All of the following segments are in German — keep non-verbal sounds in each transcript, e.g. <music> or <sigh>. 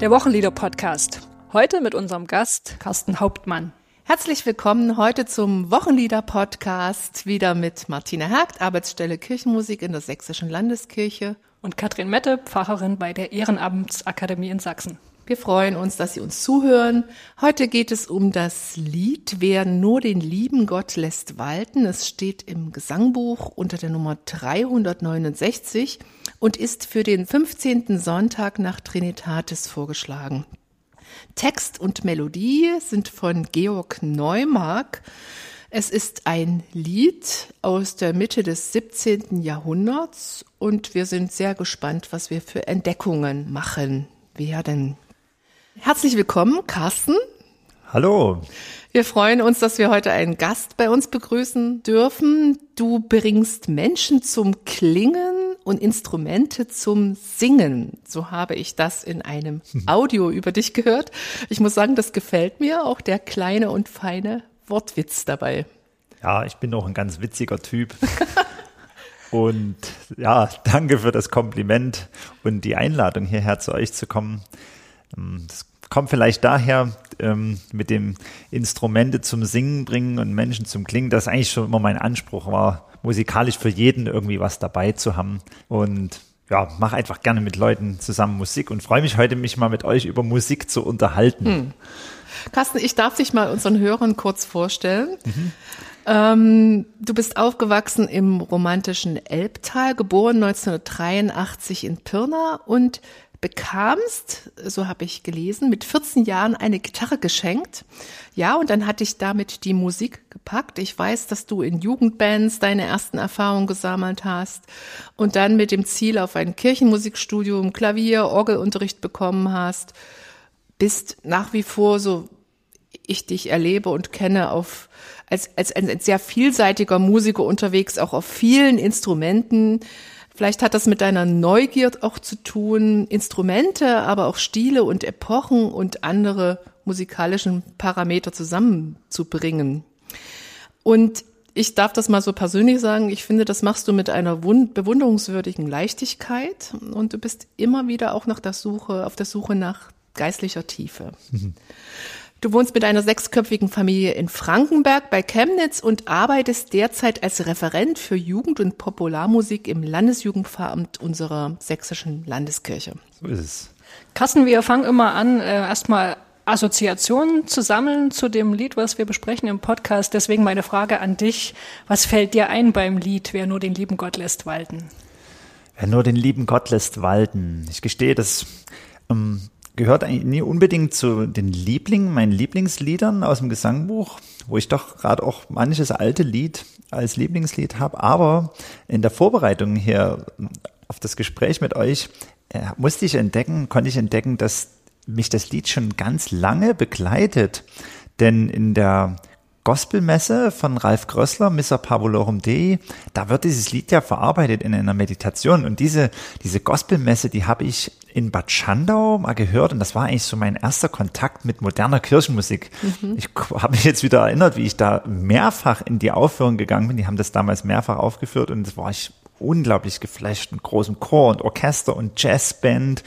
Der Wochenlieder-Podcast. Heute mit unserem Gast Carsten Hauptmann. Herzlich willkommen heute zum Wochenlieder-Podcast. Wieder mit Martina Hergt, Arbeitsstelle Kirchenmusik in der Sächsischen Landeskirche. Und Katrin Mette, Pfarrerin bei der Ehrenamtsakademie in Sachsen. Wir freuen uns, dass Sie uns zuhören. Heute geht es um das Lied Wer nur den lieben Gott lässt walten. Es steht im Gesangbuch unter der Nummer 369 und ist für den 15. Sonntag nach Trinitatis vorgeschlagen. Text und Melodie sind von Georg Neumark. Es ist ein Lied aus der Mitte des 17. Jahrhunderts und wir sind sehr gespannt, was wir für Entdeckungen machen werden. Herzlich willkommen, Carsten. Hallo. Wir freuen uns, dass wir heute einen Gast bei uns begrüßen dürfen. Du bringst Menschen zum Klingen und Instrumente zum Singen. So habe ich das in einem <laughs> Audio über dich gehört. Ich muss sagen, das gefällt mir, auch der kleine und feine Wortwitz dabei. Ja, ich bin auch ein ganz witziger Typ. <laughs> und ja, danke für das Kompliment und die Einladung hierher zu euch zu kommen. Ähm, das kommt vielleicht daher, ähm, mit dem Instrumente zum Singen bringen und Menschen zum Klingen, das eigentlich schon immer mein Anspruch war, musikalisch für jeden irgendwie was dabei zu haben. Und ja, mache einfach gerne mit Leuten zusammen Musik und freue mich heute, mich mal mit euch über Musik zu unterhalten. Hm. Carsten, ich darf dich mal unseren Hörern kurz vorstellen. Mhm. Ähm, du bist aufgewachsen im romantischen Elbtal, geboren 1983 in Pirna und bekamst, so habe ich gelesen, mit 14 Jahren eine Gitarre geschenkt. Ja, und dann hatte ich damit die Musik gepackt. Ich weiß, dass du in Jugendbands deine ersten Erfahrungen gesammelt hast und dann mit dem Ziel auf ein Kirchenmusikstudium Klavier, Orgelunterricht bekommen hast. Bist nach wie vor, so ich dich erlebe und kenne, auf, als, als ein sehr vielseitiger Musiker unterwegs, auch auf vielen Instrumenten Vielleicht hat das mit deiner Neugier auch zu tun, Instrumente, aber auch Stile und Epochen und andere musikalischen Parameter zusammenzubringen. Und ich darf das mal so persönlich sagen, ich finde, das machst du mit einer bewunderungswürdigen Leichtigkeit und du bist immer wieder auch nach der Suche, auf der Suche nach geistlicher Tiefe. Mhm. <laughs> Du wohnst mit einer sechsköpfigen Familie in Frankenberg bei Chemnitz und arbeitest derzeit als Referent für Jugend- und Popularmusik im Landesjugendpfarramt unserer sächsischen Landeskirche. So ist es. Carsten, wir fangen immer an, äh, erstmal Assoziationen zu sammeln zu dem Lied, was wir besprechen im Podcast. Deswegen meine Frage an dich. Was fällt dir ein beim Lied, wer nur den lieben Gott lässt walten? Wer nur den lieben Gott lässt walten. Ich gestehe, dass ähm, gehört eigentlich nie unbedingt zu den Lieblingen, meinen Lieblingsliedern aus dem Gesangbuch, wo ich doch gerade auch manches alte Lied als Lieblingslied habe. Aber in der Vorbereitung hier auf das Gespräch mit euch äh, musste ich entdecken, konnte ich entdecken, dass mich das Lied schon ganz lange begleitet. Denn in der Gospelmesse von Ralf Grössler, Missa Pavolorum Dei, da wird dieses Lied ja verarbeitet in einer Meditation. Und diese, diese Gospelmesse, die habe ich in Bad Schandau mal gehört und das war eigentlich so mein erster Kontakt mit moderner Kirchenmusik. Mhm. Ich habe mich jetzt wieder erinnert, wie ich da mehrfach in die Aufführung gegangen bin. Die haben das damals mehrfach aufgeführt und das war ich unglaublich geflasht mit großem Chor und Orchester und Jazzband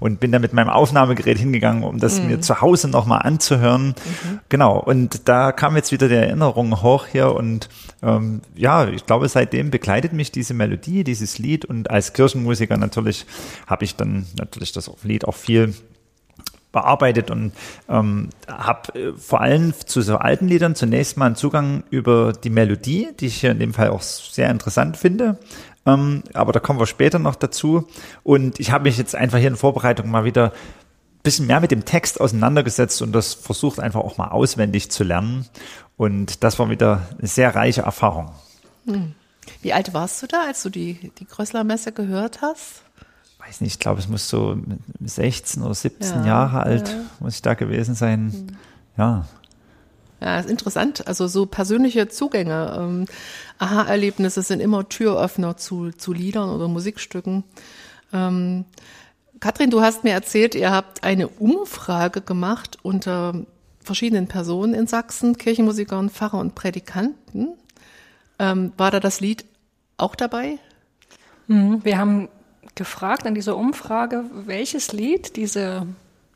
und bin da mit meinem Aufnahmegerät hingegangen, um das mhm. mir zu Hause nochmal anzuhören. Mhm. Genau, und da kam jetzt wieder die Erinnerung hoch hier und ähm, ja, ich glaube, seitdem begleitet mich diese Melodie, dieses Lied und als Kirchenmusiker natürlich habe ich dann natürlich das Lied auch viel bearbeitet und ähm, habe äh, vor allem zu so alten Liedern zunächst mal einen Zugang über die Melodie, die ich hier in dem Fall auch sehr interessant finde, ähm, aber da kommen wir später noch dazu. Und ich habe mich jetzt einfach hier in Vorbereitung mal wieder ein bisschen mehr mit dem Text auseinandergesetzt und das versucht einfach auch mal auswendig zu lernen. Und das war wieder eine sehr reiche Erfahrung. Hm. Wie alt warst du da, als du die, die Größler-Messe gehört hast? Weiß nicht, ich glaube, es muss so 16 oder 17 ja, Jahre alt, ja. muss ich da gewesen sein. Hm. Ja. Ja, ist interessant. Also so persönliche Zugänge, ähm, Aha-Erlebnisse sind immer Türöffner zu, zu Liedern oder Musikstücken. Ähm, Katrin, du hast mir erzählt, ihr habt eine Umfrage gemacht unter verschiedenen Personen in Sachsen, Kirchenmusikern, Pfarrer und Prädikanten. Ähm, war da das Lied auch dabei? Mhm, wir haben gefragt an dieser Umfrage, welches Lied diese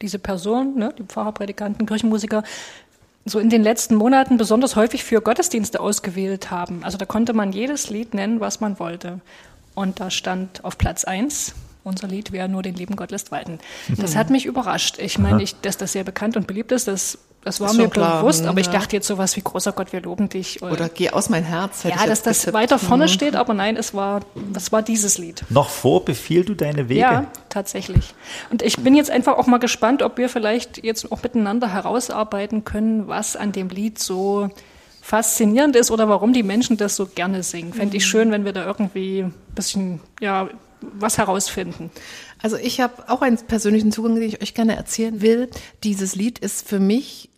diese Person, ne, die Pfarrer, Predikanten, Kirchenmusiker, so in den letzten Monaten besonders häufig für Gottesdienste ausgewählt haben. Also da konnte man jedes Lied nennen, was man wollte. Und da stand auf Platz eins unser Lied Wer nur den lieben Gott lässt walten. Das hat mich überrascht. Ich meine, ich, dass das sehr bekannt und beliebt ist, das, das war mir klar, bewusst, aber ich ja. dachte jetzt sowas wie großer Gott, wir loben dich. Oder geh aus mein Herz. hätte ja, ich dass das getippt. weiter vorne Mhm. steht, aber nein, es war, es war dieses Lied. Noch vor befiehl du deine Wege. Ja, tatsächlich. Und ich bin jetzt einfach auch mal gespannt, ob wir vielleicht jetzt auch miteinander herausarbeiten können, was an dem Lied so faszinierend ist oder warum die Menschen das so gerne singen. Fände ich schön, wenn wir da irgendwie ein bisschen, ja, was herausfinden. Also ich habe auch einen persönlichen Zugang, den ich euch gerne erzählen will. Dieses Lied ist für mich,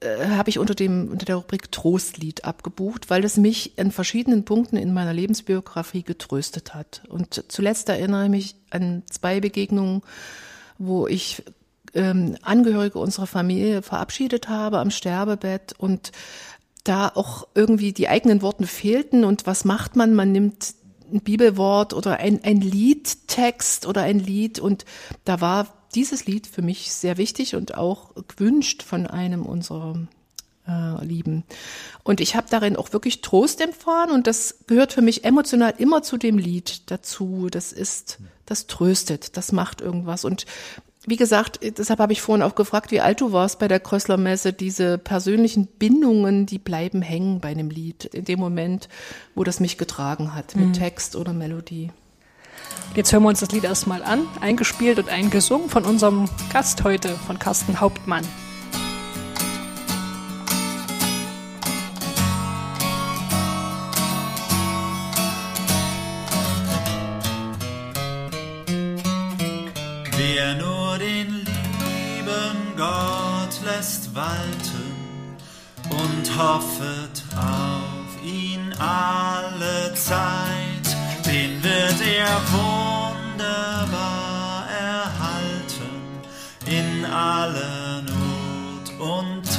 äh, habe ich unter, dem, unter der Rubrik Trostlied abgebucht, weil es mich in verschiedenen Punkten in meiner Lebensbiografie getröstet hat. Und zuletzt erinnere ich mich an zwei Begegnungen, wo ich ähm, Angehörige unserer Familie verabschiedet habe am Sterbebett und da auch irgendwie die eigenen Worte fehlten. Und was macht man? Man nimmt ein Bibelwort oder ein, ein Liedtext oder ein Lied und da war dieses Lied für mich sehr wichtig und auch gewünscht von einem unserer äh, Lieben. Und ich habe darin auch wirklich Trost empfahren und das gehört für mich emotional immer zu dem Lied dazu. Das ist, das tröstet, das macht irgendwas. Und wie gesagt, deshalb habe ich vorhin auch gefragt, wie alt du warst bei der Krössler Messe. Diese persönlichen Bindungen, die bleiben hängen bei einem Lied in dem Moment, wo das mich getragen hat, mit Text oder Melodie. Jetzt hören wir uns das Lied erstmal an, eingespielt und eingesungen von unserem Gast heute, von Carsten Hauptmann. Wer nur den lieben Gott lässt walten und hoffet auf ihn alle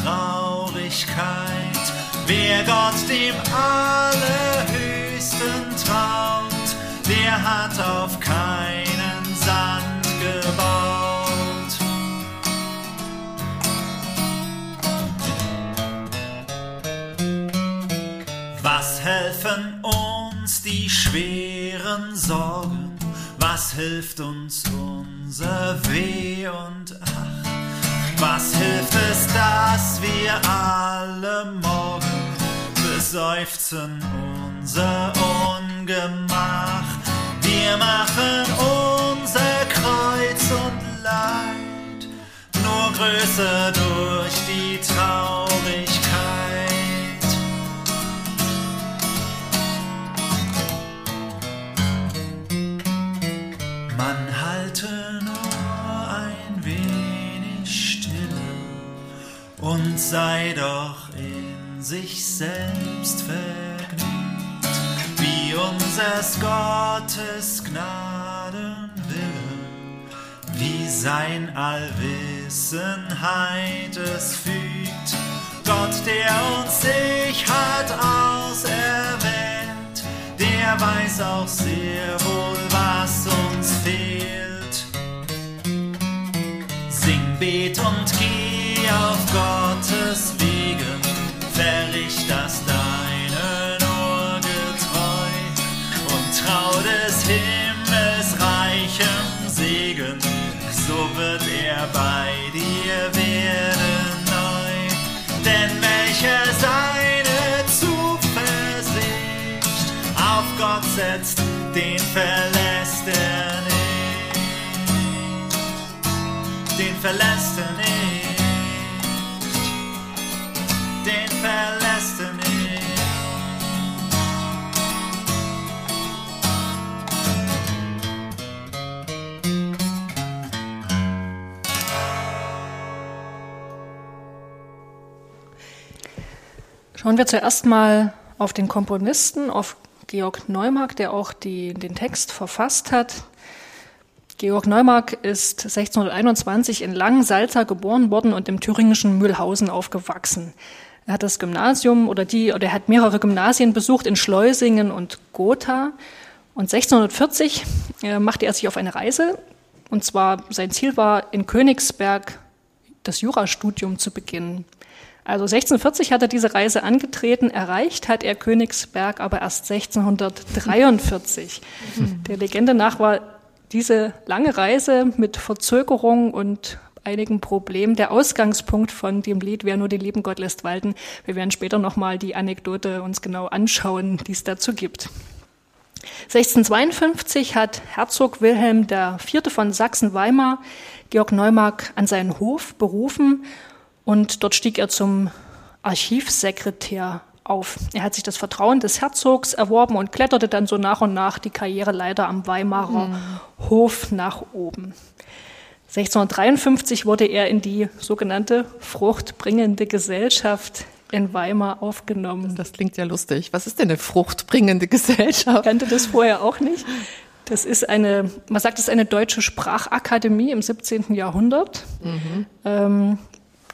Traurigkeit. Wer Gott dem Allerhöchsten traut, der hat auf keinen Sand gebaut. Was helfen uns die schweren Sorgen? Was hilft uns unser Weh und? Was hilft es, dass wir alle morgen beseufzen unser Ungemach? Wir machen unser Kreuz und Leid nur größer durch die Traurigkeit. Sei doch in sich selbst vergnügt, wie unseres Gottes Gnadenwille, wie sein Allwissenheit es fügt. Gott, der uns sich hat auserwählt, der weiß auch sehr wohl, was uns fehlt. Sing, bet und den verlässt er nicht, den verlässt er nicht. Schauen wir zuerst mal auf den Komponisten, auf Georg Neumark, der auch die, den Text verfasst hat. Georg Neumark ist 1621 in Langensalza geboren worden und im thüringischen Mühlhausen aufgewachsen. Er hat das Gymnasium oder die, oder er hat mehrere Gymnasien besucht in Schleusingen und Gotha. Und 1640 äh, machte er sich auf eine Reise Und zwar sein Ziel war, in Königsberg das Jurastudium zu beginnen. Also 1640 hat er diese Reise angetreten, erreicht hat er Königsberg aber erst 1643. Der Legende nach war diese lange Reise mit Verzögerung und einigen Problemen der Ausgangspunkt von dem Lied Wer nur den lieben Gott lässt walten. Wir werden später nochmal die Anekdote uns genau anschauen, die es dazu gibt. 1652 hat Herzog Wilhelm IV. von Sachsen-Weimar Georg Neumark an seinen Hof berufen und dort stieg er zum Archivsekretär auf. Er hat sich das Vertrauen des Herzogs erworben und kletterte dann so nach und nach die Karriereleiter am Weimarer mhm. Hof nach oben. 1653 wurde er in die sogenannte fruchtbringende Gesellschaft in Weimar aufgenommen. Das klingt ja lustig. Was ist denn eine fruchtbringende Gesellschaft? Ich kannte das vorher auch nicht. Das ist eine, man sagt, es ist eine deutsche Sprachakademie im 17. Jahrhundert. Mhm. Ähm,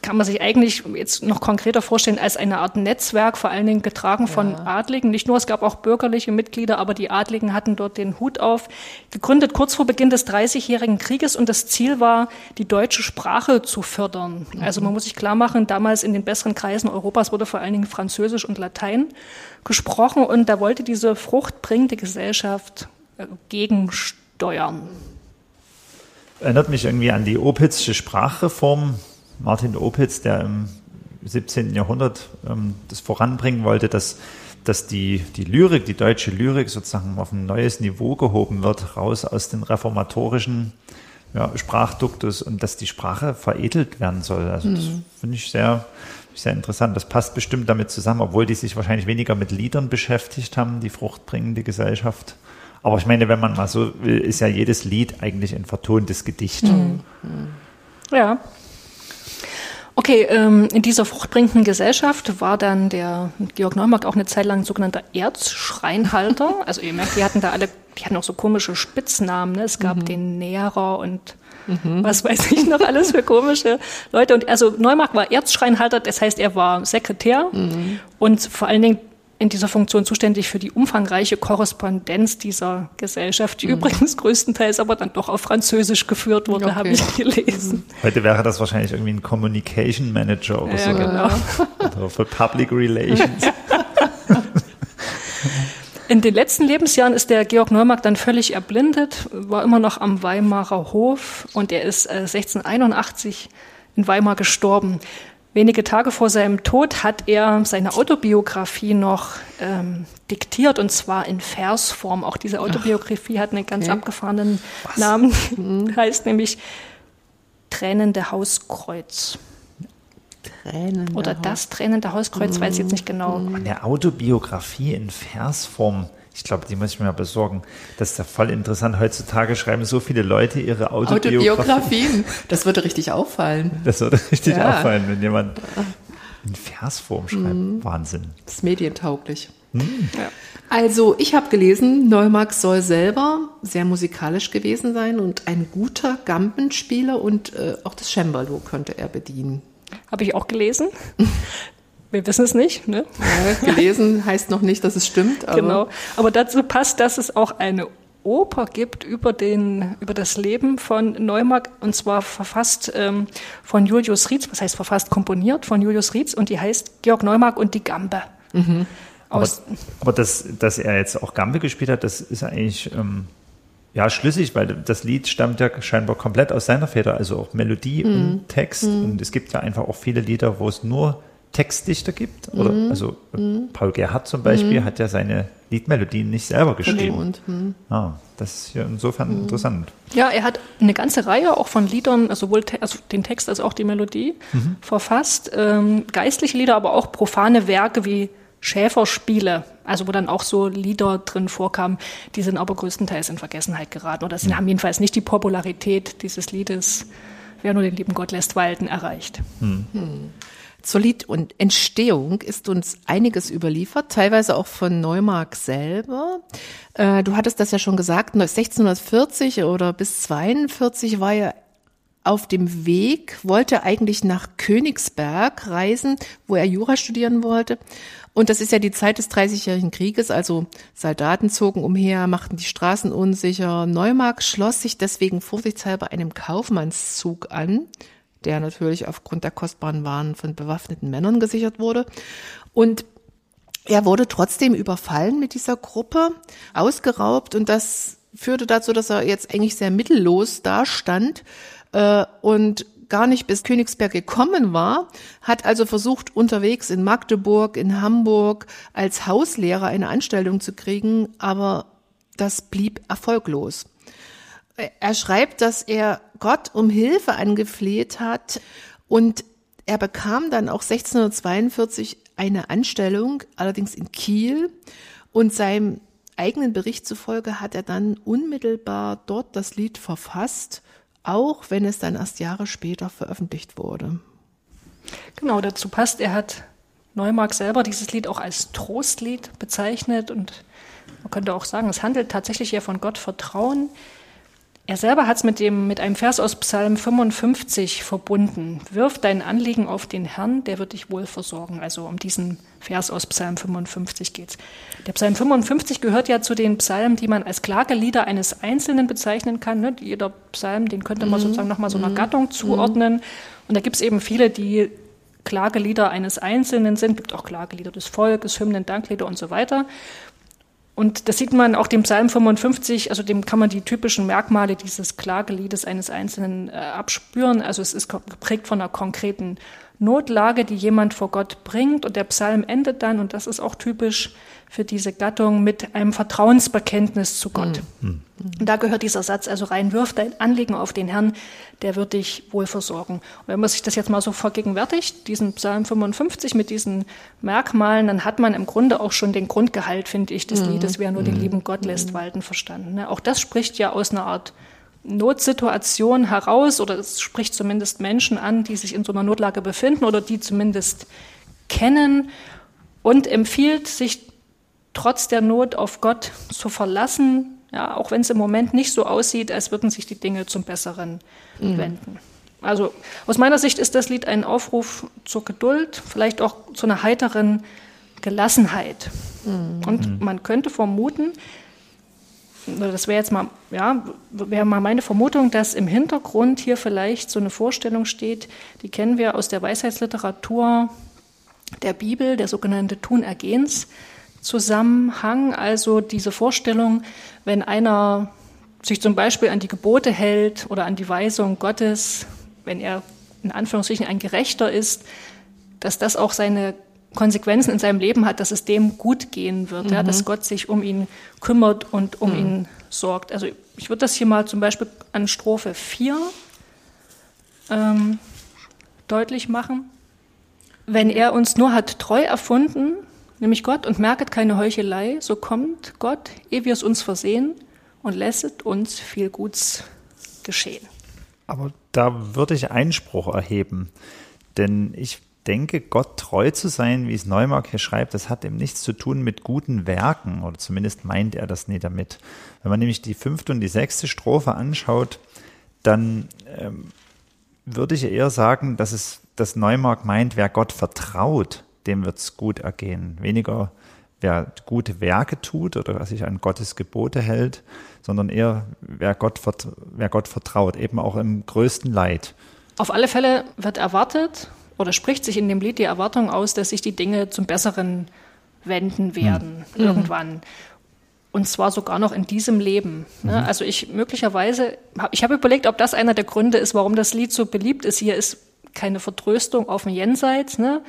kann man sich eigentlich jetzt noch konkreter vorstellen als eine Art Netzwerk, vor allen Dingen getragen von ja. Adligen. Nicht nur, es gab auch bürgerliche Mitglieder, aber die Adligen hatten dort den Hut auf. Gegründet kurz vor Beginn des Dreißigjährigen Krieges und das Ziel war, die deutsche Sprache zu fördern. Mhm. Also man muss sich klar machen, damals in den besseren Kreisen Europas wurde vor allen Dingen Französisch und Latein gesprochen und da wollte diese fruchtbringende Gesellschaft äh, gegensteuern. Erinnert mich irgendwie an die Opitzsche Sprachreform Martin Opitz, der im 17. Jahrhundert ähm, das voranbringen wollte, dass, dass die, die Lyrik, die deutsche Lyrik sozusagen auf ein neues Niveau gehoben wird, raus aus den reformatorischen ja, Sprachduktus und dass die Sprache veredelt werden soll. Also das mhm. finde ich sehr, sehr interessant. Das passt bestimmt damit zusammen, obwohl die sich wahrscheinlich weniger mit Liedern beschäftigt haben, die fruchtbringende Gesellschaft. Aber ich meine, wenn man mal so will, ist ja jedes Lied eigentlich ein vertontes Gedicht. Mhm. Ja, Okay, ähm, in dieser fruchtbringenden Gesellschaft war dann der Georg Neumark auch eine Zeit lang sogenannter Erzschreinhalter. <laughs> Also ihr merkt, die hatten da alle, die hatten auch so komische Spitznamen. Ne? Es gab mhm. den Näherer und mhm. was weiß ich noch alles für komische Leute. Und also Neumark war Erzschreinhalter, das heißt, er war Sekretär mhm. und vor allen Dingen in dieser Funktion zuständig für die umfangreiche Korrespondenz dieser Gesellschaft, die mhm. übrigens größtenteils aber dann doch auf Französisch geführt wurde, okay. habe ich gelesen. Mhm. Heute wäre das wahrscheinlich irgendwie ein Communication Manager oder ja, so. Genau. Oder für Public Relations. In den letzten Lebensjahren ist der Georg Neumark dann völlig erblindet, war immer noch am Weimarer Hof und er ist 1681 äh, in Weimar gestorben. Wenige Tage vor seinem Tod hat er seine Autobiografie noch ähm, diktiert und zwar in Versform. Auch diese Autobiografie Ach, hat einen ganz okay. abgefahrenen Was? Namen, mhm. <laughs> heißt nämlich Tränende Hauskreuz. Tränende Oder das Tränende Hauskreuz, mhm. weiß ich jetzt nicht genau. Eine Autobiografie in Versform. Ich glaube, die muss ich mir mal besorgen. Das ist ja voll interessant. Heutzutage schreiben so viele Leute ihre Autobiografien. Autobiografien. Das würde richtig auffallen. Das würde richtig ja. auffallen, wenn jemand in Versform schreibt. Mhm. Wahnsinn. Das ist medientauglich. Mhm. Ja. Also, ich habe gelesen, Neumark soll selber sehr musikalisch gewesen sein und ein guter Gampenspieler und äh, auch das Cembalo könnte er bedienen. Habe ich auch gelesen. <laughs> Wir wissen es nicht. Ne? Ja, gelesen heißt noch nicht, dass es stimmt. Aber genau. Aber dazu passt, dass es auch eine Oper gibt über, den, über das Leben von Neumark und zwar verfasst ähm, von Julius Rietz, was heißt verfasst, komponiert von Julius Rietz und die heißt Georg Neumark und die Gambe. Mhm. Aber, aber das, dass er jetzt auch Gambe gespielt hat, das ist eigentlich ähm, ja schlüssig, weil das Lied stammt ja scheinbar komplett aus seiner Feder, also auch Melodie mhm. und Text. Mhm. Und es gibt ja einfach auch viele Lieder, wo es nur Textdichter gibt. Oder mhm. also mhm. Paul Gerhardt zum Beispiel mhm. hat ja seine Liedmelodien nicht selber geschrieben. Mhm. ah, das ist ja insofern mhm. interessant. Ja, er hat eine ganze Reihe auch von Liedern, also sowohl also den Text als auch die Melodie mhm. verfasst. Ähm, geistliche Lieder, aber auch profane Werke wie Schäferspiele, also wo dann auch so Lieder drin vorkamen, die sind aber größtenteils in Vergessenheit geraten oder sie haben jedenfalls nicht die Popularität dieses Liedes, wer nur den lieben Gott lässt walten, erreicht. Zur Lied- und Entstehung ist uns einiges überliefert, teilweise auch von Neumark selber. Äh, du hattest das ja schon gesagt, 1640 oder bis 42 war ja auf dem Weg, wollte eigentlich nach Königsberg reisen, wo er Jura studieren wollte. Und das ist ja die Zeit des Dreißigjährigen Krieges, also Soldaten zogen umher, machten die Straßen unsicher. Neumark schloss sich deswegen vorsichtshalber einem Kaufmannszug an, der natürlich aufgrund der kostbaren Waren von bewaffneten Männern gesichert wurde. Und er wurde trotzdem überfallen mit dieser Gruppe, ausgeraubt und das führte dazu, dass er jetzt eigentlich sehr mittellos dastand äh, und gar nicht bis Königsberg gekommen war, hat also versucht, unterwegs in Magdeburg, in Hamburg als Hauslehrer eine Anstellung zu kriegen, aber das blieb erfolglos. Er schreibt, dass er Gott um Hilfe angefleht hat und er bekam dann auch 1642 eine Anstellung, allerdings in Kiel und seinem eigenen Bericht zufolge hat er dann unmittelbar dort das Lied verfasst auch wenn es dann erst Jahre später veröffentlicht wurde. Genau, dazu passt, er hat Neumark selber dieses Lied auch als Trostlied bezeichnet und man könnte auch sagen, es handelt tatsächlich ja von Gott Vertrauen. Er selber hat es mit, dem, mit einem Vers aus Psalm 55 verbunden. Wirf dein Anliegen auf den Herrn, der wird dich wohl versorgen. Also um diesen Vers aus Psalm 55 geht's. Der Psalm 55 gehört ja zu den Psalmen, die man als Klagelieder eines Einzelnen bezeichnen kann. Ne? Jeder Psalm, den könnte man mhm. sozusagen nochmal so einer mhm. Gattung zuordnen. Mhm. Und da gibt's eben viele, die Klagelieder eines Einzelnen sind. Es gibt auch Klagelieder des Volkes, Hymnen, Danklieder und so weiter. Und das sieht man auch dem Psalm 55, also dem kann man die typischen Merkmale dieses Klageliedes eines Einzelnen äh, abspüren. Also es ist geprägt von einer konkreten Notlage, die jemand vor Gott bringt. Und der Psalm endet dann, und das ist auch typisch für diese Gattung, mit einem Vertrauensbekenntnis zu Gott. Mhm. Und da gehört dieser Satz also rein, wirf dein Anliegen auf den Herrn, der wird dich wohl versorgen. Und wenn man sich das jetzt mal so vergegenwärtigt, diesen Psalm 55 mit diesen Merkmalen, dann hat man im Grunde auch schon den Grundgehalt, finde ich, des mhm. Liedes, wer nur den mhm. lieben Gott lässt walten, verstanden. Ne? Auch das spricht ja aus einer Art Notsituation heraus, oder es spricht zumindest Menschen an, die sich in so einer Notlage befinden oder die zumindest kennen und empfiehlt, sich trotz der Not auf Gott zu verlassen, ja, auch wenn es im Moment nicht so aussieht, als würden sich die Dinge zum Besseren mhm. wenden. Also aus meiner Sicht ist das Lied ein Aufruf zur Geduld, vielleicht auch zu einer heiteren Gelassenheit. Mhm. Und man könnte vermuten, das wäre jetzt mal, ja, wäre mal meine Vermutung, dass im Hintergrund hier vielleicht so eine Vorstellung steht, die kennen wir aus der Weisheitsliteratur der Bibel, der sogenannte Tun-Ergehens. Zusammenhang, also diese Vorstellung, wenn einer sich zum Beispiel an die Gebote hält oder an die Weisung Gottes, wenn er in Anführungsstrichen ein Gerechter ist, dass das auch seine Konsequenzen in seinem Leben hat, dass es dem gut gehen wird, mhm. ja, dass Gott sich um ihn kümmert und um mhm. ihn sorgt. Also ich würde das hier mal zum Beispiel an Strophe 4 ähm, deutlich machen. Wenn er uns nur hat treu erfunden, nämlich Gott, und merket keine Heuchelei, so kommt Gott, ehe wir es uns versehen, und lässet uns viel Guts geschehen. Aber da würde ich Einspruch erheben, denn ich denke, Gott treu zu sein, wie es Neumark hier schreibt, das hat eben nichts zu tun mit guten Werken, oder zumindest meint er das nie damit. Wenn man nämlich die fünfte und die sechste Strophe anschaut, dann ähm, würde ich eher sagen, dass es, dass Neumark meint, wer Gott vertraut, dem wird es gut ergehen. Weniger wer gute Werke tut oder sich an Gottes Gebote hält, sondern eher wer Gott, wer Gott vertraut, eben auch im größten Leid. Auf alle Fälle wird erwartet oder spricht sich in dem Lied die Erwartung aus, dass sich die Dinge zum Besseren wenden werden mhm. irgendwann. Und zwar sogar noch in diesem Leben. Ne? Mhm. Also ich möglicherweise, ich habe überlegt, ob das einer der Gründe ist, warum das Lied so beliebt ist. Hier ist keine Vertröstung auf dem Jenseits, ne?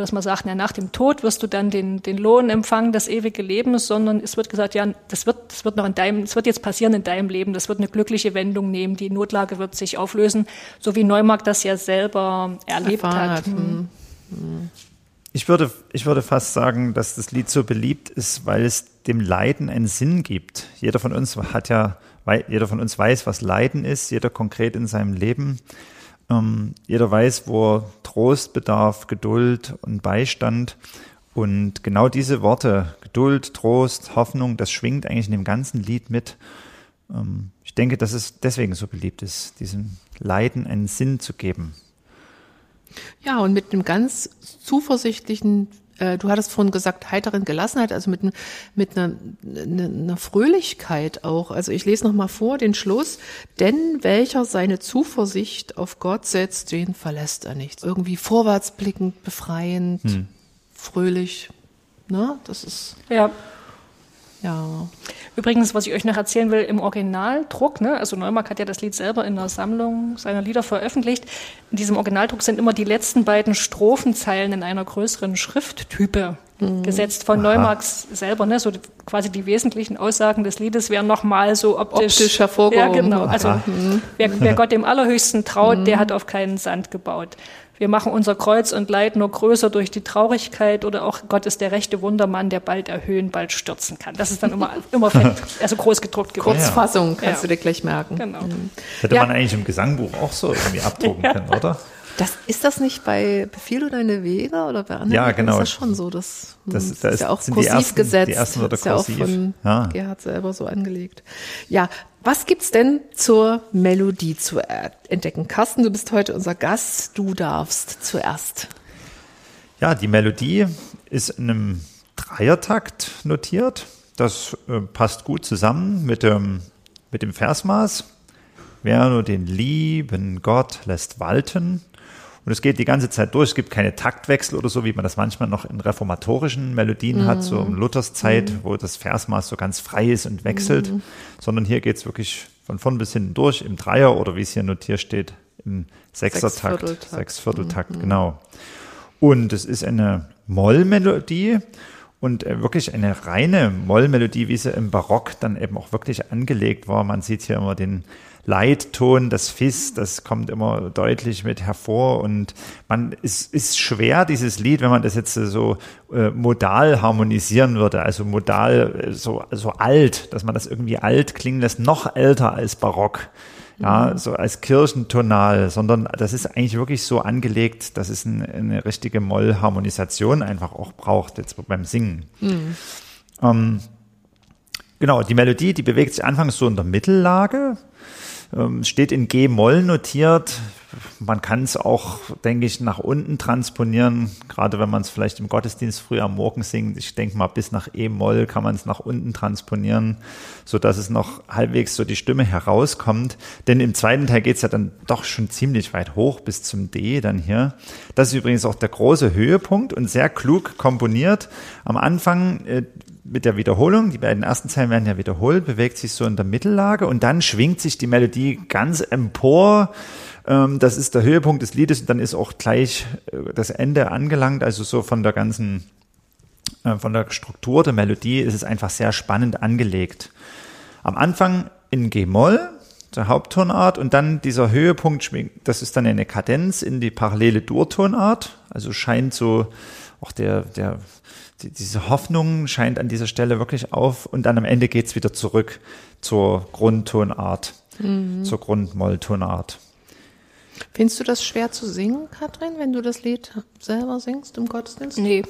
Oder dass man sagt, ja, nach dem Tod wirst du dann den, den Lohn empfangen des ewigen Lebens, sondern es wird gesagt, ja, das wird, das wird noch in deinem, das wird jetzt passieren in deinem Leben, das wird eine glückliche Wendung nehmen, die Notlage wird sich auflösen, so wie Neumark das ja selber erlebt Erfahren hat. Hm. Ich würde, ich würde fast sagen, dass das Lied so beliebt ist, weil es dem Leiden einen Sinn gibt. Jeder von uns hat ja, jeder von uns weiß, was Leiden ist, jeder konkret in seinem Leben. Ähm, jeder weiß, wo Trost bedarf, Geduld und Beistand. Und genau diese Worte, Geduld, Trost, Hoffnung, das schwingt eigentlich in dem ganzen Lied mit. ähm, ich denke, dass es deswegen so beliebt ist, diesem Leiden einen Sinn zu geben. Ja, und mit einem ganz zuversichtlichen, äh, du hattest vorhin gesagt, heiteren Gelassenheit, also mit, mit einer, einer, einer Fröhlichkeit auch. Also ich lese nochmal vor den Schluss. Denn welcher seine Zuversicht auf Gott setzt, den verlässt er nicht. Irgendwie vorwärtsblickend, befreiend, Hm. fröhlich. Ne? Das ist, Ja. Ja. Übrigens, was ich euch noch erzählen will, im Originaldruck, ne, also Neumark hat ja das Lied selber in der Sammlung seiner Lieder veröffentlicht. In diesem Originaldruck sind immer die letzten beiden Strophenzeilen in einer größeren Schrifttype gesetzt von Neumarks selber, ne, so die- quasi die wesentlichen Aussagen des Liedes werden nochmal so optisch, Optisch hervorgehoben. Ja, genau. Also Aha. wer, wer Gott dem Allerhöchsten traut, der hat auf keinen Sand gebaut. Wir machen unser Kreuz und Leid nur größer durch die Traurigkeit oder auch Gott ist der rechte Wundermann, der bald erhöhen, bald stürzen kann. Das ist dann immer, <laughs> immer fett, also groß gedruckt gewesen. Kurzfassung kannst Ja. du dir gleich merken. Genau. Das hätte Ja. man eigentlich im Gesangbuch auch so irgendwie abdrucken können, oder? Das, ist das nicht bei Befehl oder deine Wege oder bei anderen? Ja, genau. Ist das schon so? Das, Das- das, da ist ja auch sind die kursiv ersten- gesetzt. die ersten Wörter ist ja auch kursiv. von Ja. Gerhard selber so angelegt. Ja, was gibt's denn zur Melodie zu entdecken? Carsten, du bist heute unser Gast. Du darfst zuerst. Ja, die Melodie ist in einem Dreiertakt notiert. Das äh, passt gut zusammen mit dem, mit dem Versmaß. Wer nur den lieben Gott lässt walten. Und es geht die ganze Zeit durch. Es gibt keine Taktwechsel oder so, wie man das manchmal noch in reformatorischen Melodien hat, so um Luthers Zeit, wo das Versmaß so ganz frei ist und wechselt. Sondern hier geht es wirklich von vorn bis hinten durch im Dreier oder wie es hier notiert steht, im Sechsertakt, Sechsvierteltakt. Sechsvierteltakt, genau. Und es ist eine Mollmelodie und äh, wirklich eine reine Mollmelodie, wie sie im Barock dann eben auch wirklich angelegt war. Man sieht hier immer den Leitton, das Fis, das kommt immer deutlich mit hervor. Und man ist, ist schwer, dieses Lied, wenn man das jetzt so äh, modal harmonisieren würde, also modal äh, so, so alt, dass man das irgendwie alt klingen lässt, noch älter als Barock ja, so als Kirchentonal, sondern das ist eigentlich wirklich so angelegt, dass es ein, eine richtige Mollharmonisation einfach auch braucht, jetzt beim Singen. Ähm, genau, die Melodie, die bewegt sich anfangs so in der Mittellage, ähm, steht in G-Moll notiert. Man kann es auch, denke ich, nach unten transponieren, gerade wenn man es vielleicht im Gottesdienst früh am Morgen singt. Ich denke mal, bis nach E-Moll kann man es nach unten transponieren, so dass es noch halbwegs so die Stimme herauskommt. Denn im zweiten Teil geht es ja dann doch schon ziemlich weit hoch bis zum D dann hier. Das ist übrigens auch der große Höhepunkt und sehr klug komponiert. Am Anfang äh, mit der Wiederholung, die beiden ersten Zeilen werden ja wiederholt, bewegt sich so in der Mittellage und dann schwingt sich die Melodie ganz empor. Ähm, Das ist der Höhepunkt des Liedes und dann ist auch gleich äh, das Ende angelangt. Also so von der ganzen, äh, von der Struktur der Melodie ist es einfach sehr spannend angelegt. Am Anfang in G-Moll, der Haupttonart, und dann dieser Höhepunkt schwingt, das ist dann eine Kadenz in die parallele Durtonart. Also scheint so auch der, der, die, diese Hoffnung scheint an dieser Stelle wirklich auf und dann am Ende geht's wieder zurück zur Grundtonart, zur Grundmolltonart. Findest du das schwer zu singen, Katrin, wenn du das Lied selber singst im Gottesdienst? Nee.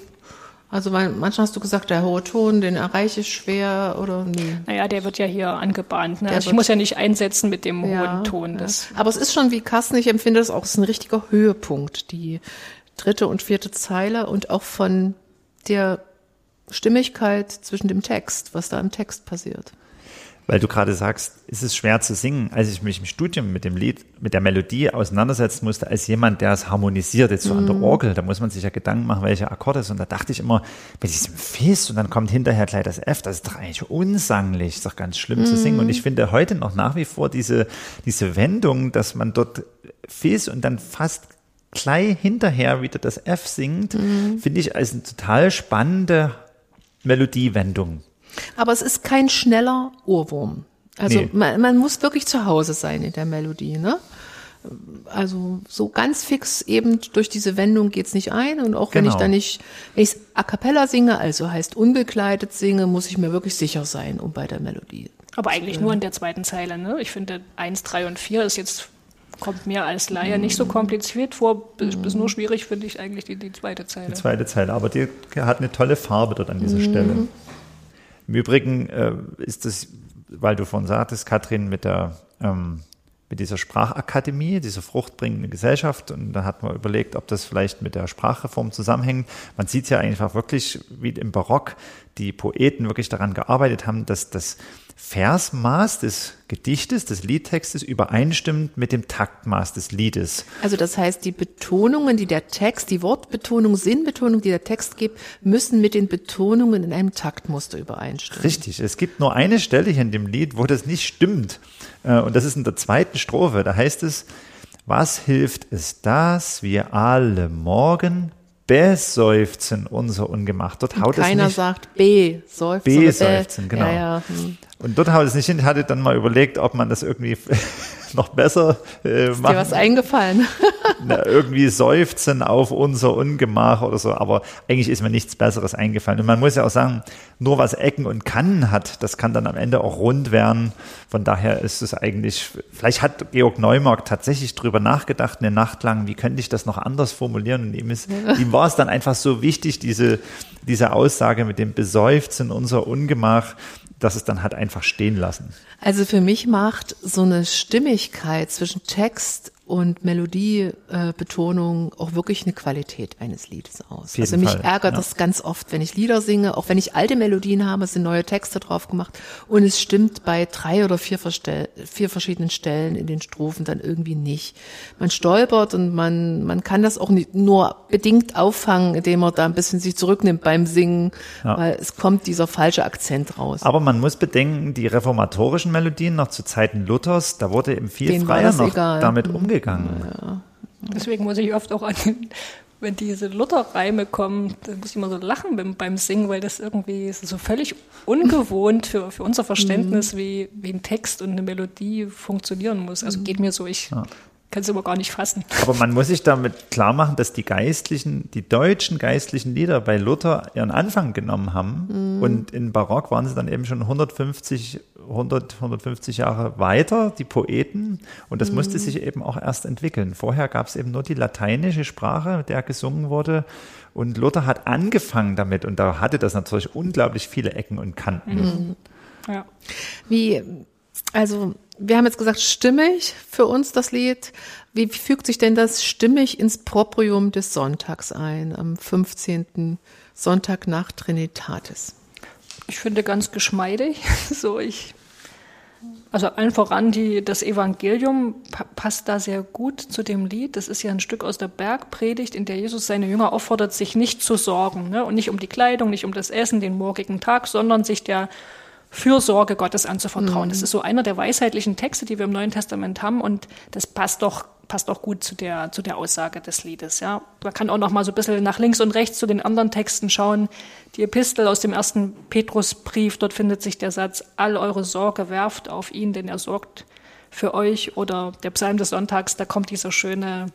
Also weil manchmal hast du gesagt, der hohe Ton, den erreiche ich schwer oder nee. Naja, der wird ja hier angebahnt. Ne? Also ich muss ja nicht einsetzen mit dem Ja, hohen Ton. ja. Das, Aber es ist schon wie Carsten, ich empfinde das auch, es ist ein richtiger Höhepunkt, die dritte und vierte Zeile und auch von der Stimmigkeit zwischen dem Text, was da im Text passiert. Weil du gerade sagst, ist es schwer zu singen. Als ich mich im Studium mit dem Lied, mit der Melodie auseinandersetzen musste, als jemand, der es harmonisiert, jetzt so an der Orgel, da muss man sich ja Gedanken machen, welche Akkorde es ist. Und da dachte ich immer, mit diesem Fis und dann kommt hinterher gleich das F, das ist doch eigentlich unsanglich, ist doch ganz schlimm zu singen. Und ich finde heute noch nach wie vor diese, diese Wendung, dass man dort Fis und dann fast gleich hinterher wieder das F singt, finde ich als eine total spannende Melodiewendung. Aber es ist kein schneller Ohrwurm. Also Nee. man, man muss wirklich zu Hause sein in der Melodie, ne? Also so ganz fix eben durch diese Wendung geht's nicht ein. Und auch wenn ich Genau. dann nicht, wenn ich a cappella singe, also heißt unbekleidet singe, muss ich mir wirklich sicher sein, um bei der Melodie. aber eigentlich nur in der zweiten Zeile. Ne? Ich finde, eins, drei und vier ist jetzt, kommt mir als Laie nicht so kompliziert vor. Bis, bis nur schwierig finde ich eigentlich die, die zweite Zeile. Die zweite Zeile, aber die hat eine tolle Farbe dort an dieser Stelle. Im Übrigen äh, ist das weil du vorhin sagtest, Katrin, mit der ähm, mit dieser Sprachakademie, dieser fruchtbringende Gesellschaft. Und da hat man überlegt, ob das vielleicht mit der Sprachreform zusammenhängt. Man sieht ja einfach wirklich, wie im Barock die Poeten wirklich daran gearbeitet haben, dass das Versmaß des Gedichtes, des Liedtextes übereinstimmt mit dem Taktmaß des Liedes. Also das heißt, die Betonungen, die der Text, die Wortbetonung, Sinnbetonung, die der Text gibt, müssen mit den Betonungen in einem Taktmuster übereinstimmen. Richtig. Es gibt nur eine Stelle hier in dem Lied, wo das nicht stimmt. Äh, und das ist in der zweiten Strophe. Da heißt es, was hilft es, dass wir alle morgen beseufzen unser Ungemacht. Dort haut Und keiner es nicht. sagt beseufzen. Beseufzen, oder genau. Ja, ja. hm. Und dort haut es nicht hin. Ich hatte dann mal überlegt, ob man das irgendwie <laughs> noch besser äh, Ist dir machen was eingefallen? <laughs> na, irgendwie seufzen auf unser Ungemach oder so, aber eigentlich ist mir nichts Besseres eingefallen. Und man muss ja auch sagen, nur was Ecken und Kannen hat, das kann dann am Ende auch rund werden. Von daher ist es eigentlich, vielleicht hat Georg Neumark tatsächlich drüber nachgedacht, eine Nacht lang, wie könnte ich das noch anders formulieren? Und ihm, ist, ihm war es dann einfach so wichtig, diese, diese Aussage mit dem Beseufzen unser Ungemach, dass es dann hat einfach stehen lassen. Also für mich macht so eine Stimmigkeit zwischen Text und Melodiebetonung äh, auch wirklich eine Qualität eines Liedes aus. Also mich Fall, ärgert ja. das ganz oft, wenn ich Lieder singe, auch wenn ich alte Melodien habe, es sind neue Texte drauf gemacht und es stimmt bei drei oder vier, Verstell vier verschiedenen Stellen in den Strophen dann irgendwie nicht. Man stolpert und man, man kann das auch nicht nur bedingt auffangen, indem man da ein bisschen sich zurücknimmt beim Singen, Ja. weil es kommt dieser falsche Akzent raus. Aber man muss bedenken, die reformatorischen Melodien noch zu Zeiten Luthers, da wurde eben viel Denen freier noch egal. damit Mhm. umgegangen. Deswegen muss ich oft auch an, den- <laughs> wenn diese Lutherreime kommen, da muss ich immer so lachen beim, beim Singen, weil das irgendwie ist so völlig ungewohnt für, für unser Verständnis, wie, wie ein Text und eine Melodie funktionieren muss. Also geht mir so, ich kann es immer gar nicht fassen. Aber man muss sich damit klar machen, dass die geistlichen, die deutschen geistlichen Lieder bei Luther ihren Anfang genommen haben Mhm. und in Barock waren sie dann eben schon 150, 100, 150 Jahre weiter, die Poeten. Und das musste Mhm. sich eben auch erst entwickeln. Vorher gab es eben nur die lateinische Sprache, mit der gesungen wurde. Und Luther hat angefangen damit und da hatte das natürlich unglaublich viele Ecken und Kanten. Mhm. Ja. Wie, also wir haben jetzt gesagt, stimmig für uns das Lied. Wie fügt sich denn das stimmig ins Proprium des Sonntags ein, am 15. Sonntag nach Trinitatis? Ich finde ganz geschmeidig. <laughs> So ich, also allen voran die, das Evangelium pa passt da sehr gut zu dem Lied. Das ist ja ein Stück aus der Bergpredigt, in der Jesus seine Jünger auffordert, sich nicht zu sorgen. Ne? Und nicht um die Kleidung, nicht um das Essen, den morgigen Tag, sondern sich der Fürsorge Gottes anzuvertrauen. Das ist so einer der weisheitlichen Texte, die wir im Neuen Testament haben. Und das passt doch passt auch gut zu der, zu der Aussage des Liedes. Ja. Man kann auch noch mal so ein bisschen nach links und rechts zu den anderen Texten schauen. Die Epistel aus dem ersten Petrusbrief, dort findet sich der Satz, all eure Sorge werft auf ihn, denn er sorgt für euch. Oder der Psalm des Sonntags, da kommt dieser schöne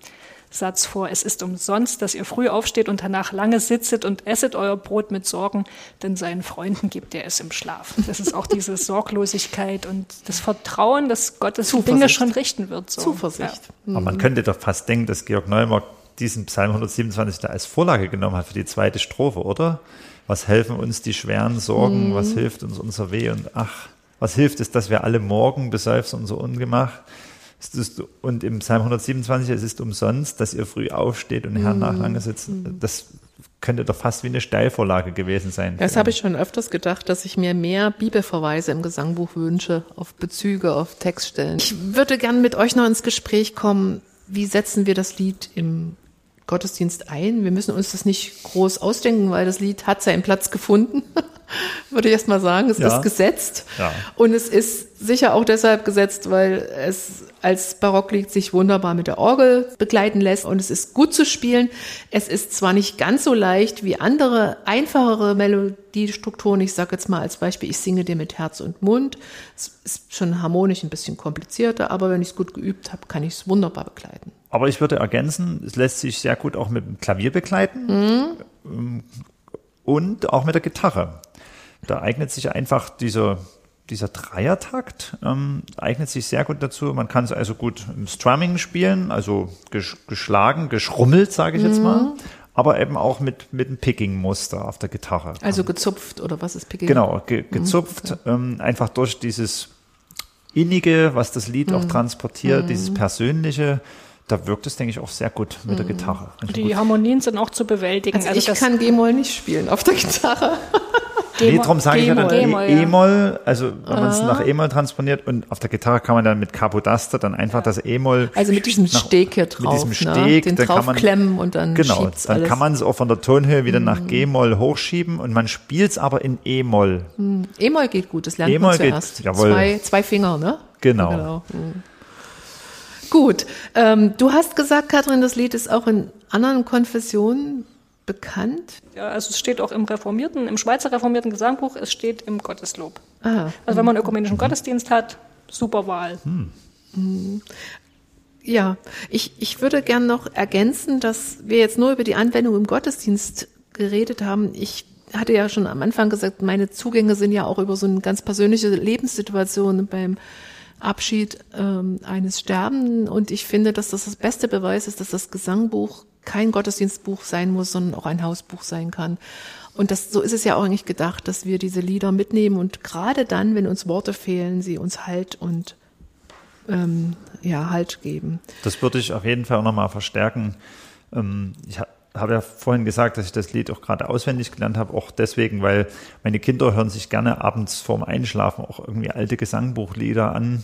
Satz vor, es ist umsonst, dass ihr früh aufsteht und danach lange sitzet und esset euer Brot mit Sorgen, denn seinen Freunden gibt er es im Schlaf. Das ist auch diese Sorglosigkeit und das Vertrauen, dass Gott das Zuversicht. Dinge schon richten wird. So. Zuversicht. Aber man könnte doch fast denken, dass Georg Neumark diesen Psalm 127 da als Vorlage genommen hat für die zweite Strophe, oder? Was helfen uns die schweren Sorgen? Was hilft uns unser Weh? Und ach, was hilft es, dass wir alle morgen beseufzen unser Ungemach? Ist- Und im Psalm 127, es ist umsonst, dass ihr früh aufsteht und Herrn nach lange sitzt. Das könnte doch fast wie eine Steilvorlage gewesen sein. Das habe ich schon öfters gedacht, dass ich mir mehr Bibelverweise im Gesangbuch wünsche, auf Bezüge, auf Textstellen. Ich würde gern mit euch noch ins Gespräch kommen. Wie setzen wir das Lied im Gottesdienst ein? Wir müssen uns das nicht groß ausdenken, weil das Lied hat seinen Platz gefunden. <laughs> würde ich erst mal sagen. Es Ja. ist gesetzt. Ja. Und es ist sicher auch deshalb gesetzt, weil es als Barocklied sich wunderbar mit der Orgel begleiten lässt und es ist gut zu spielen. Es ist zwar nicht ganz so leicht wie andere einfachere Melodiestrukturen. Ich sage jetzt mal als Beispiel, ich singe dir mit Herz und Mund. Es ist schon harmonisch ein bisschen komplizierter, aber wenn ich es gut geübt habe, kann ich es wunderbar begleiten. Aber ich würde ergänzen, es lässt sich sehr gut auch mit dem Klavier begleiten ähm, und auch mit der Gitarre. Da eignet sich einfach dieser, dieser Dreiertakt, ähm, eignet sich sehr gut dazu. Man kann es also gut im Strumming spielen, also ges geschlagen, geschrummelt, sage ich jetzt mal. aber eben auch mit, mit einem Picking-Muster auf der Gitarre. Also gezupft oder was ist Picking? Genau, ge gezupft, ähm, einfach durch dieses Innige, was das Lied auch transportiert, dieses Persönliche. Da wirkt es, denke ich, auch sehr gut mit der Gitarre. Richtig Die gut. Harmonien sind auch zu bewältigen. Also, ich kann G-Moll nicht spielen auf der Gitarre. <laughs> Nee, darum sage ich ja dann G-Moll, E-. E-Moll, also wenn man es nach E-Moll transponiert und auf der Gitarre kann man dann mit Capodaster dann einfach das E-Moll Also mit diesem nach- Steg hier drauf. mit diesem ne? Steg, Den dann kann man draufklemmen und dann genau, schiebt's dann alles. Mhm. kann man es auch von der Tonhöhe wieder nach G-Moll hochschieben und man spielt es aber in E-Moll. E-Moll geht gut, das lernt E-Moll man geht, zuerst. jawohl. Zwei, zwei Finger, ne? Genau. Mhm. Gut, ähm, du hast gesagt, Katrin, das Lied ist auch in anderen Konfessionen bekannt. Ja, also es steht auch im reformierten, im Schweizer reformierten Gesangbuch, es steht im Gotteslob. Ah, Also wenn man einen ökumenischen Gottesdienst hat, super Wahl. Ja, ich, ich würde gern noch ergänzen, dass wir jetzt nur über die Anwendung im Gottesdienst geredet haben. Ich hatte ja schon am Anfang gesagt, meine Zugänge sind ja auch über so eine ganz persönliche Lebenssituation beim Abschied ähm, eines Sterbenden. Und ich finde, dass das das beste Beweis ist, dass das Gesangbuch kein Gottesdienstbuch sein muss, sondern auch ein Hausbuch sein kann. Und das, so ist es ja auch eigentlich gedacht, dass wir diese Lieder mitnehmen und gerade dann, wenn uns Worte fehlen, sie uns Halt und ähm, ja, Halt geben. Das würde ich auf jeden Fall nochmal verstärken. Ähm, ich habe ja vorhin gesagt, dass ich das Lied auch gerade auswendig gelernt habe, auch deswegen, weil meine Kinder hören sich gerne abends vorm Einschlafen auch irgendwie alte Gesangbuchlieder an,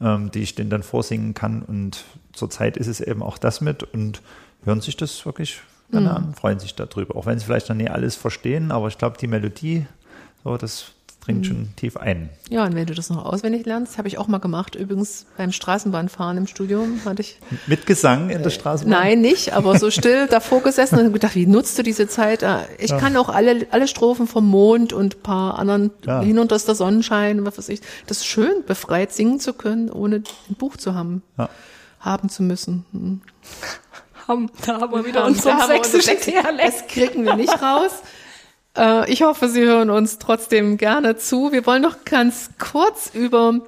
ähm, die ich denen dann vorsingen kann. Und zurzeit ist es eben auch das mit und hören sich das wirklich gerne an, freuen sich darüber. Auch wenn sie vielleicht noch nie alles verstehen, aber ich glaube, die Melodie, so, das dringt schon tief ein. Ja, und wenn du das noch auswendig lernst, habe ich auch mal gemacht. Übrigens beim Straßenbahnfahren im Studium hatte ich, Mit Gesang in der Straßenbahn? nein, nicht, aber so still <laughs> davor gesessen und gedacht, wie nutzt du diese Zeit? Ah, Ich kann auch alle, alle Strophen vom Mond und ein paar anderen, Ja. hinunter ist der Sonnenschein und was weiß ich. Das ist schön, befreit singen zu können, ohne ein Buch zu haben, Ja. haben zu müssen. Hm. Haben, da haben wir wieder Ja, unseren sächsischen Sächsisch- Dialekt. Das kriegen wir nicht raus. Äh, Ich hoffe, Sie hören uns trotzdem gerne zu. Wir wollen noch ganz kurz über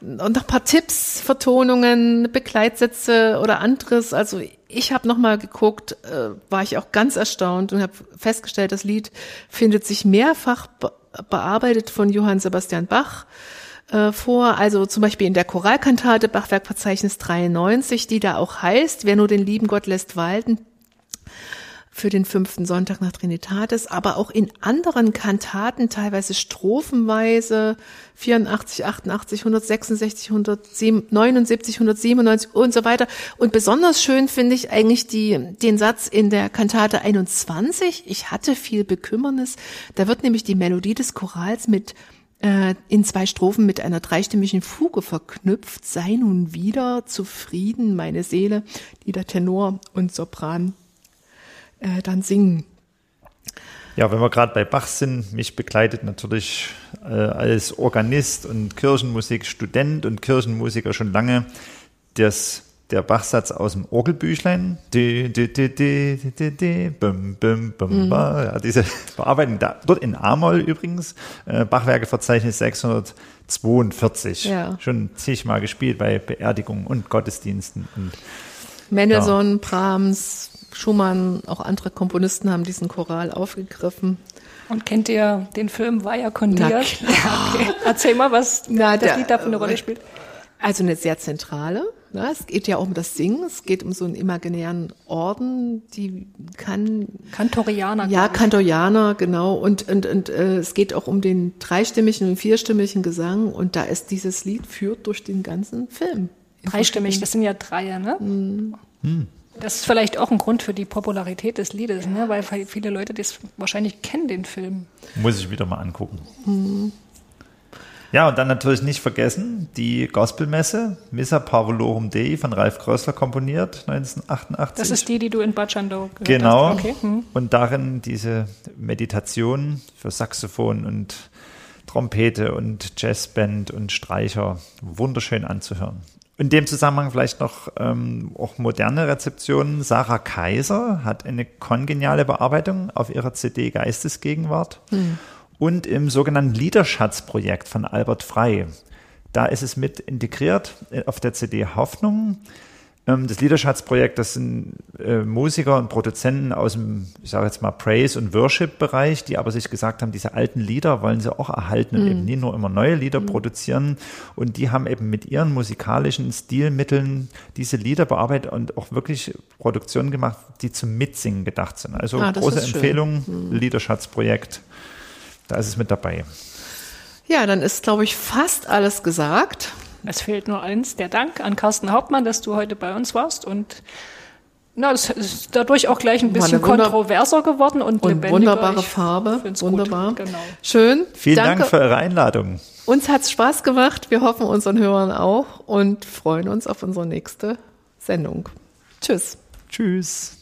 und noch paar Tipps, Vertonungen, Begleitsätze oder anderes. Also ich habe noch mal geguckt, äh, war ich auch ganz erstaunt und habe festgestellt, das Lied findet sich mehrfach be bearbeitet von Johann Sebastian Bach äh, vor, also zum Beispiel in der Choralkantate Bachwerkverzeichnis 93, die da auch heißt, wer nur den lieben Gott lässt walten, für den fünften Sonntag nach Trinitatis, aber auch in anderen Kantaten, teilweise strophenweise, 84, 88, 166, 179, 197 und so weiter. Und besonders schön finde ich eigentlich die, den Satz in der Kantate 21, ich hatte viel Bekümmernis. Da wird nämlich die Melodie des Chorals mit äh, in zwei Strophen mit einer dreistimmigen Fuge verknüpft. Sei nun wieder zufrieden, meine Seele, die der Tenor und Sopran äh, dann singen. Ja, wenn wir gerade bei Bach sind, mich begleitet natürlich äh, als Organist und Kirchenmusikstudent und Kirchenmusiker schon lange das, der Bachsatz aus dem Orgelbüchlein. Di, di, di, di, di, di, di, bum, bum, bum, ba. Ja, diese <laughs> Bearbeitung da, dort in A-Moll übrigens, äh, Bachwerkeverzeichnis 642. Ja. Schon zigmal gespielt bei Beerdigungen und Gottesdiensten und Mendelssohn, Brahms, Schumann, auch andere Komponisten haben diesen Choral aufgegriffen. Und kennt ihr den Film Vaya con Na Dia? klar. Ja, okay. Erzähl mal, was <laughs> Na, das der- Lied da für eine Rolle spielt. Also eine sehr zentrale. Ne? Es geht ja auch um das Singen. Es geht um so einen imaginären Orden, die kann Kantorianer. Ja. Kantorianer, genau. Und, und, und äh, es geht auch um den dreistimmigen und vierstimmigen Gesang. Und da ist dieses Lied führt durch den ganzen Film. Dreistimmig, das sind ja Dreier, ne? Das ist vielleicht auch ein Grund für die Popularität des Liedes, ne? weil viele Leute das wahrscheinlich kennen, den Film. Muss ich wieder mal angucken. Ja, und dann natürlich nicht vergessen, die Gospelmesse, Missa Parvulorum Dei von Ralf Krössler komponiert, 1988. Das ist die, die du in Bacchando gehört Genau. hast. Okay. Hm. Und darin diese Meditation für Saxophon und Trompete und Jazzband und Streicher wunderschön anzuhören. In dem Zusammenhang vielleicht noch ähm, auch moderne Rezeptionen. Sarah Kaiser hat eine kongeniale Bearbeitung auf ihrer CD Geistesgegenwart. Und im sogenannten Liederschatzprojekt von Albert Frey. Da ist es mit integriert äh, auf der CD Hoffnung das Liederschatzprojekt, das sind äh, Musiker und Produzenten aus dem, ich sage jetzt mal, Praise- und Worship-Bereich, die aber sich gesagt haben, diese alten Lieder wollen sie auch erhalten und eben nie nur immer neue Lieder produzieren. Und die haben eben mit ihren musikalischen Stilmitteln diese Lieder bearbeitet und auch wirklich Produktionen gemacht, die zum Mitsingen gedacht sind. Also Ah, große. Empfehlung, Liederschatzprojekt, da ist es mit dabei. Ja, dann ist, glaube ich, fast alles gesagt. Es fehlt nur eins, der Dank an Carsten Hauptmann, dass du heute bei uns warst und na, es ist dadurch auch gleich ein bisschen kontroverser geworden und, Und lebendiger. wunderbare Ich Farbe. Wunderbar. Gut. Genau. Schön. Vielen Danke. Dank für eure Einladung. Uns hat's Spaß gemacht. Wir hoffen unseren Hörern auch und freuen uns auf unsere nächste Sendung. Tschüss. Tschüss.